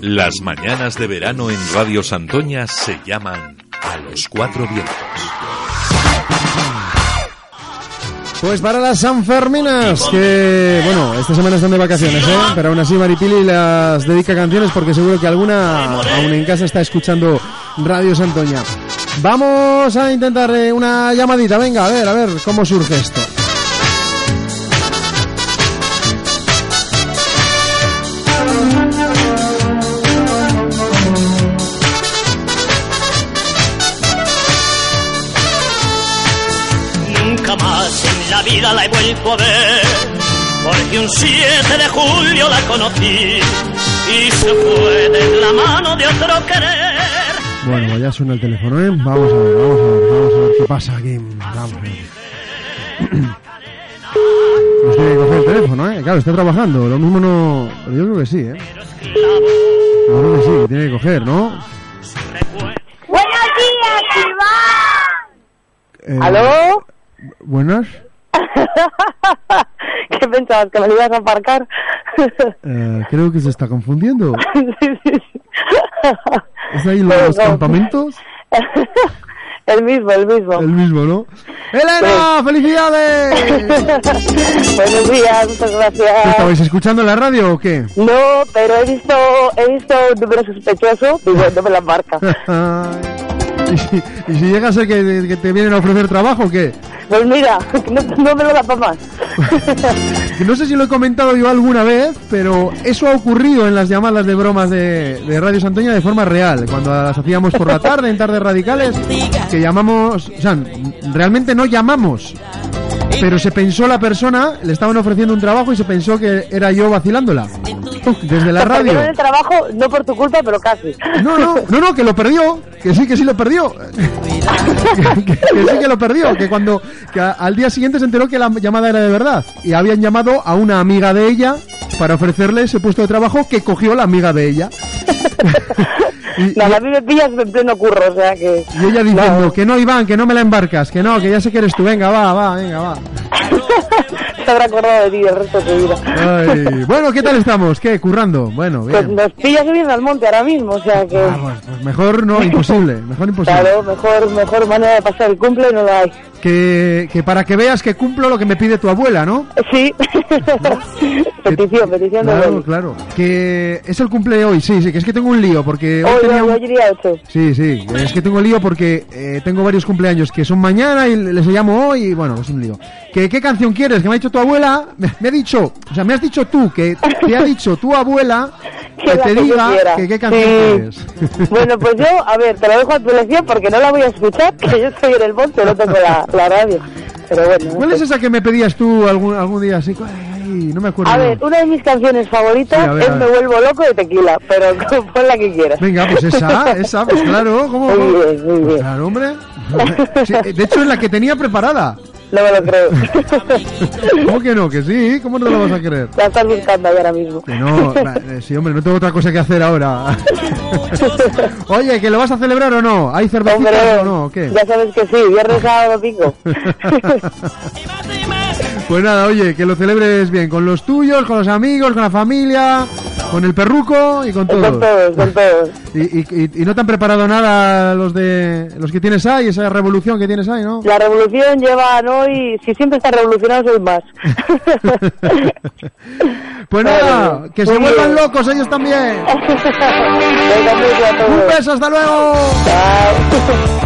Las mañanas de verano en Radio Santoña se llaman A los Cuatro Vientos. Pues para las Sanferminas, que bueno, esta semana están de vacaciones, ¿eh? pero aún así Maripili las dedica canciones porque seguro que alguna aún en casa está escuchando Radio Santoña. Vamos a intentar eh, una llamadita, venga, a ver, a ver cómo surge esto. Más en la vida la he vuelto a ver, porque un 7 de julio la conocí y se fue de la mano de otro querer. Bueno, pues ya suena el teléfono, ¿eh? Vamos a ver, vamos a ver, vamos a ver qué pasa aquí. Vamos a ver. Pues tiene que coger el teléfono, ¿eh? Claro, está trabajando, lo mismo no... Pero yo creo que sí, ¿eh? Yo creo que sí, que tiene que coger, ¿no? Buenos días, Iván. Eh, ¿Aló? Buenas. ¿Qué pensabas? ¿Que me lo ibas a aparcar? Eh, creo que se está confundiendo. Sí, sí, sí. ¿Es ahí los no. campamentos? El mismo, el mismo. El mismo, ¿no? ¡Elena! ¡Felicidades! Buenos días, muchas ¿Qué gracias. ¿Estabais escuchando la radio o qué? No, pero he visto, he visto un número sospechoso y bueno, me la marca. ¿Y, si, y si llega a ser que, que te vienen a ofrecer trabajo o qué? Pues mira, no, no me lo da para más. No sé si lo he comentado yo alguna vez, pero eso ha ocurrido en las llamadas de bromas de, de Radio Santoña de forma real. Cuando las hacíamos por la tarde, en tardes radicales, que llamamos, o sea, realmente no llamamos. Pero se pensó la persona, le estaban ofreciendo un trabajo y se pensó que era yo vacilándola. Desde la radio. perdieron el trabajo, no por tu culpa, pero casi. No, no, no, no, que lo perdió. Que sí, que sí lo perdió. que, que- que sí que lo perdió. Que cuando que a- al día siguiente se enteró que la llamada era de verdad. Y habían llamado a una amiga de ella para ofrecerle ese puesto de trabajo que cogió la amiga de ella. y, No, a mí me pillas en pleno curro, o sea que... y ella diciendo que no, Iván, que no me la embarcas, que no, que ya sé que eres tú, venga, va, va, venga, va. Se habrá acordado de ti el resto de tu vida. Ay, bueno, ¿qué tal estamos? ¿Qué? Currando. Bueno, Pues bien. nos pillas subiendo al monte ahora mismo, o sea que... Ah, pues, pues mejor no, imposible, mejor imposible. Claro, mejor, mejor manera de pasar el cumple no la hay. Que, que para que veas que cumplo lo que me pide tu abuela, ¿no? Sí. petición, petición de Claro, Beli. claro. Que es el cumple de hoy, sí, sí, que es que tengo un lío porque hoy Hoy, tenía hoy, un... hoy iría ocho. Sí, sí, es que tengo un lío porque eh, tengo varios cumpleaños que son mañana y les llamo hoy y bueno, es un lío. ¿Qué, ¿Qué canción quieres? Que me ha dicho tu abuela, me, me ha dicho, o sea, me has dicho tú, que te ha dicho tu abuela que la te que diga que qué canción Sí. quieres. Bueno, pues yo, a ver, te lo dejo a tu elección porque no la voy a escuchar, que yo estoy en el monte, no tengo la, la radio. Pero bueno. ¿Cuál es esa que me pedías tú algún, algún día así? Ay, no me acuerdo. A ver, una de mis canciones favoritas Sí, ver, es. Me vuelvo loco de tequila, pero pon la que quieras. Venga, pues esa, esa, pues claro, ¿cómo? Muy bien, muy bien. Claro, hombre. Sí, de hecho, es la que tenía preparada. No me lo creo. ¿Cómo que no? Que sí, ¿cómo no te lo vas a creer? la estás buscando ahí ahora mismo. Que no, eh, sí, hombre, no tengo otra cosa que hacer ahora. Oye, ¿que lo vas a celebrar o no? ¿Hay cervecitas Hombre, o no? ¿O qué? ya sabes que sí, viernes, sábado, domingo. Pues nada, oye, que lo celebres bien, con los tuyos, con los amigos, con la familia, con el perruco y con con todos. todos, con todos. Y, y- y- y no te han preparado nada los de los que tienes ahí, esa revolución que tienes ahí, ¿no? La revolución llevan hoy, si siempre está revolucionado, soy más. Pues nada, que se vuelvan locos ellos también. Venga, un todos. beso, hasta luego. Chao.